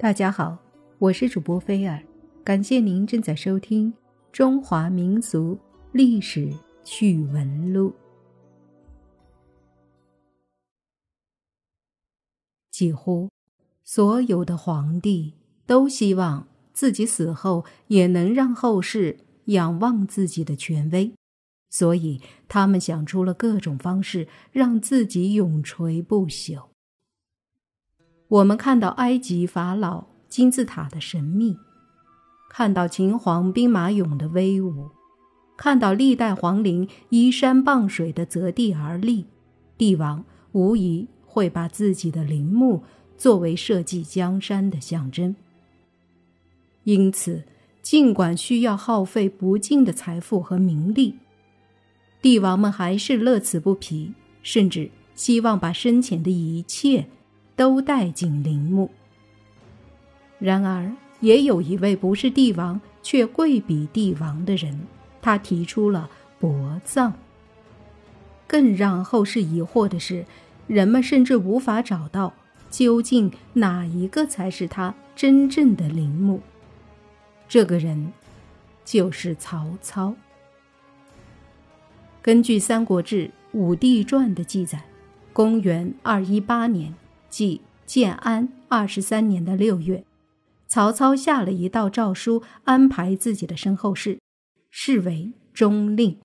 大家好，我是主播菲尔，感谢您正在收听《中华民俗历史趣闻录》。几乎所有的皇帝都希望自己死后也能让后世仰望自己的权威，所以他们想出了各种方式让自己永垂不朽。我们看到埃及法老金字塔的神秘，看到秦皇兵马俑的威武，看到历代皇陵依山傍水的择地而立，帝王无疑会把自己的陵墓作为社稷江山的象征。因此，尽管需要耗费不尽的财富和名利，帝王们还是乐此不疲，甚至希望把生前的一切。都带进陵墓。然而，也有一位不是帝王却贵比帝王的人，他提出了薄葬。更让后世疑惑的是，人们甚至无法找到究竟哪一个才是他真正的陵墓。这个人，就是曹操。根据《三国志·武帝传》的记载，公元二一八年。即建安二十三年的六月，曹操下了一道诏书，安排自己的身后事，视为中令。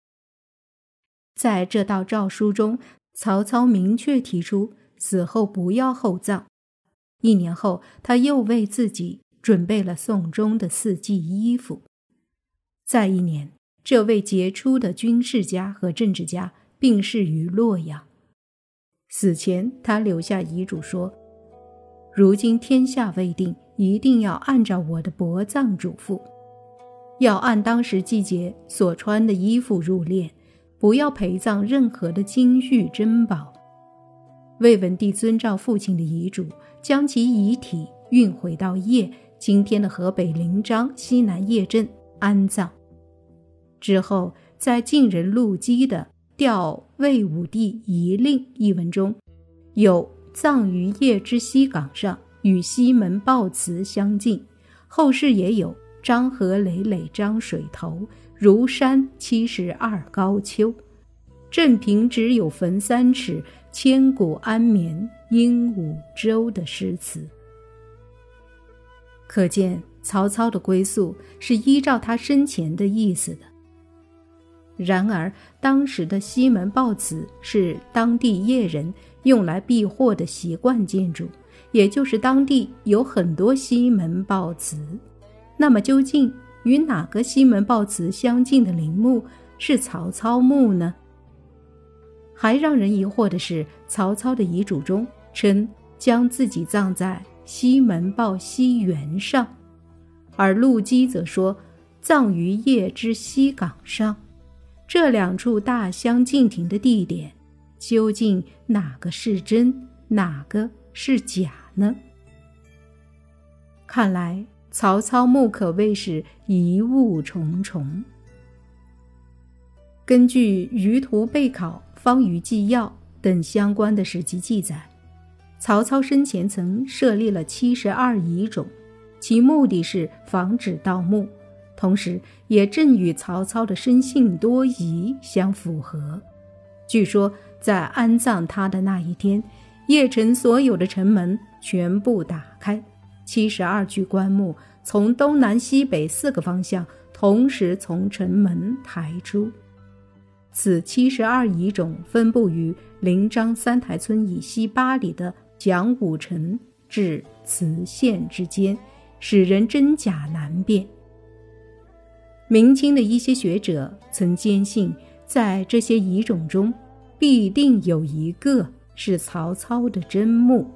在这道诏书中，曹操明确提出死后不要厚葬。一年后，他又为自己准备了送终的四季衣服。再一年，这位杰出的军事家和政治家病逝于洛阳。死前，他留下遗嘱说：“如今天下未定，一定要按照我的薄葬嘱咐，要按当时季节所穿的衣服入殓，不要陪葬任何的金玉珍宝。”魏文帝遵照父亲的遗嘱，将其遗体运回到邺（今天的河北临漳西南邺镇）安葬。之后，在晋人陆机的。调魏武帝遗令一文中，有葬于邺之西岗上，与西门豹祠相近。后世也有漳河累累漳水头，如山七十二高丘。镇平只有坟三尺，千古安眠鹦鹉洲的诗词。可见曹操的归宿是依照他生前的意思的。然而，当时的西门豹祠是当地邺人用来避祸的习惯建筑，也就是当地有很多西门豹祠。那么，究竟与哪个西门豹祠相近的陵墓是曹操墓呢？还让人疑惑的是，曹操的遗嘱中称将自己葬在西门豹西园上，而陆机则说葬于邺之西岗上。这两处大相径庭的地点，究竟哪个是真，哪个是假呢？看来曹操墓可谓是疑雾重重。根据《舆图备考》《方舆纪要》等相关的史籍记载，曹操生前曾设立了七十二遗冢，其目的是防止盗墓。同时，也正与曹操的生性多疑相符合。据说，在安葬他的那一天，邺城所有的城门全部打开，七十二具棺木从东南西北四个方向同时从城门抬出。此七十二遗冢分布于临漳三台村以西八里的蒋武城至磁县之间，使人真假难辨。明清的一些学者曾坚信，在这些遗冢中，必定有一个是曹操的真墓。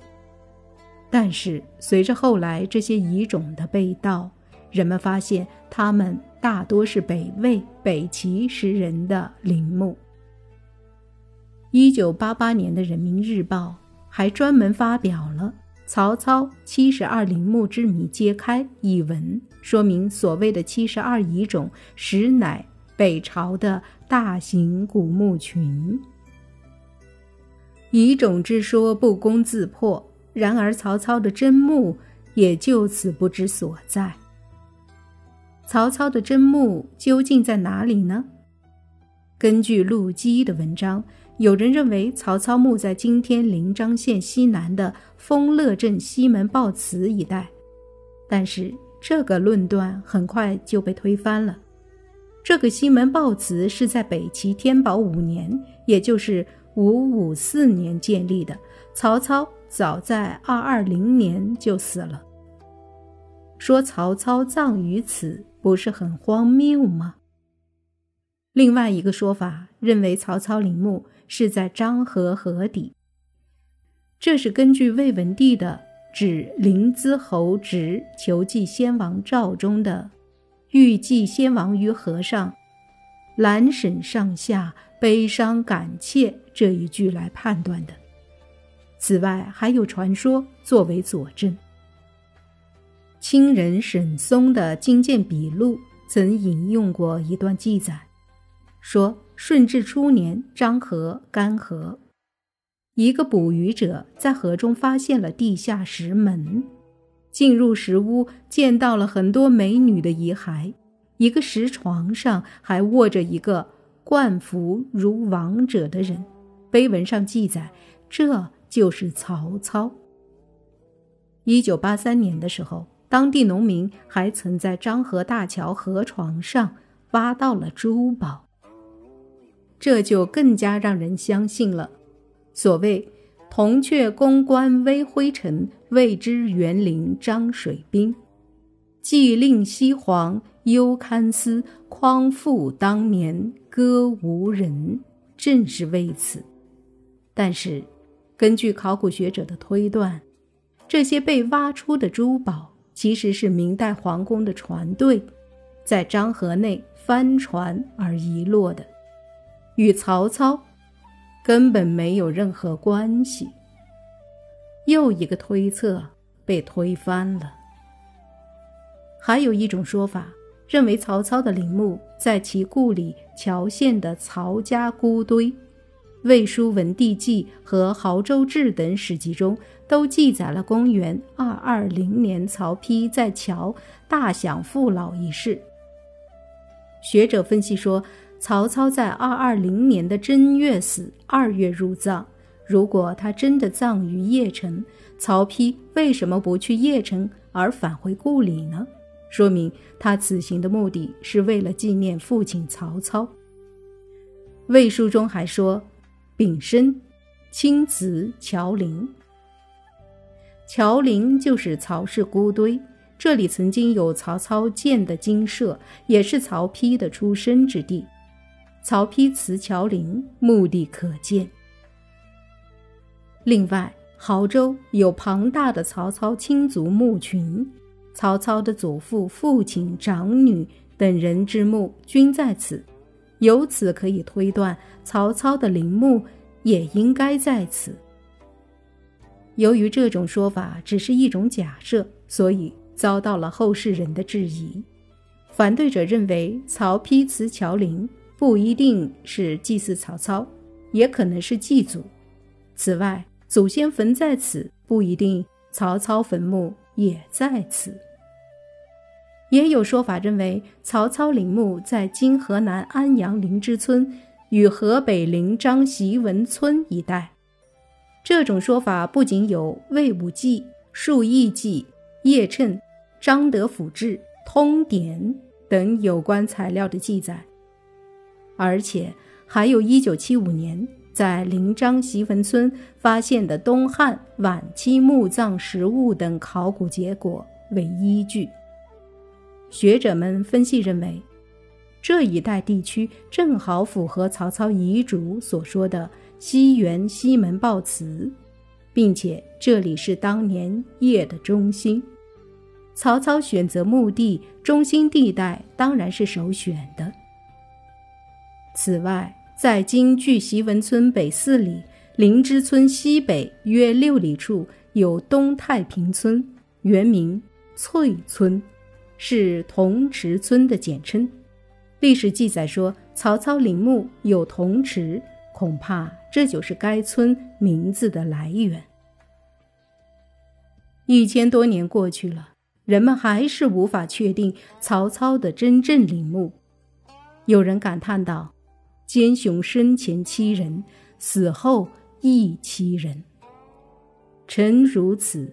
但是，随着后来这些遗冢的被盗，人们发现他们大多是北魏、北齐时人的陵墓。一九八八年的《人民日报》还专门发表了。曹操七十二陵墓之谜揭开一文，说明所谓的七十二遗冢实乃北朝的大型古墓群。遗冢之说不攻自破，然而曹操的真墓也就此不知所在。曹操的真墓究竟在哪里呢？根据陆机的文章，有人认为曹操墓在今天临漳县西南的丰乐镇西门豹祠一带，但是这个论断很快就被推翻了。这个西门豹祠是在北齐天宝五年，也就是五五四年建立的。曹操早在二二零年就死了。说曹操葬于此，不是很荒谬吗？另外一个说法认为曹操陵墓是在漳河河底，这是根据魏文帝的《指临淄侯直求祭先王诏》中的。欲祭先王于河上，兰沈上下悲伤感切这一句来判断的。此外，还有传说作为佐证。清人沈嵩的《金鉴笔录》曾引用过一段记载，说顺治初年，漳河干涸，一个捕鱼者在河中发现了地下石门。进入石屋，见到了很多美女的遗骸，一个石床上还卧着一个冠服如王者的人，碑文上记载，这就是曹操。一九八三年的时候，当地农民还曾在漳河大桥河床上挖到了珠宝，这就更加让人相信了，所谓。铜雀宫关微灰尘，未知园林张水滨。既令西皇忧堪思，匡复当年歌无人，正是为此。但是，根据考古学者的推断，这些被挖出的珠宝其实是明代皇宫的船队在漳河内翻船而遗落的，与曹操。根本没有任何关系。又一个推测被推翻了。还有一种说法认为，曹操的陵墓在其故里谯县的曹家孤堆，《魏书·文帝纪》和《亳州志》等史籍中都记载了公元二二零年曹丕在谯大享父老一事。学者分析说。曹操在二二零年的正月死，二月入葬。如果他真的葬于邺城，曹丕为什么不去邺城而返回故里呢？说明他此行的目的是为了纪念父亲曹操。魏书中还说：“丙申，青瓷乔陵。乔陵就是曹氏孤堆，这里曾经有曹操建的精舍，也是曹丕的出生之地。”曹丕祠乔陵，目的可见。另外，亳州有庞大的曹操亲族墓群，曹操的祖父、父亲、长女等人之墓均在此，由此可以推断，曹操的陵墓也应该在此。由于这种说法只是一种假设，所以遭到了后世人的质疑。反对者认为，曹丕祠乔陵。不一定是祭祀曹操，也可能是祭祖。此外，祖先坟在此，不一定曹操坟墓也在此。也有说法认为，曹操陵墓在今河南安阳灵芝村与河北临漳习文村一带。这种说法不仅有《魏武纪》《述异纪》《叶谶》《张德府志》《通典》等有关材料的记载。而且，还有一九七五年在临漳习文村发现的东汉晚期墓葬实物等考古结果为依据。学者们分析认为，这一带地区正好符合曹操遗嘱所说的西园西门豹祠，并且这里是当年邺的中心。曹操选择墓地中心地带，当然是首选的。此外，在今巨席文村北四里、灵芝村西北约六里处，有东太平村，原名翠村，是铜池村的简称。历史记载说，曹操陵墓有铜池，恐怕这就是该村名字的来源。一千多年过去了，人们还是无法确定曹操的真正陵墓。有人感叹道：“奸雄生前欺人，死后亦欺人。”臣如此，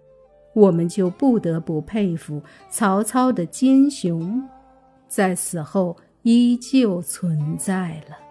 我们就不得不佩服曹操的奸雄，在死后依旧存在了。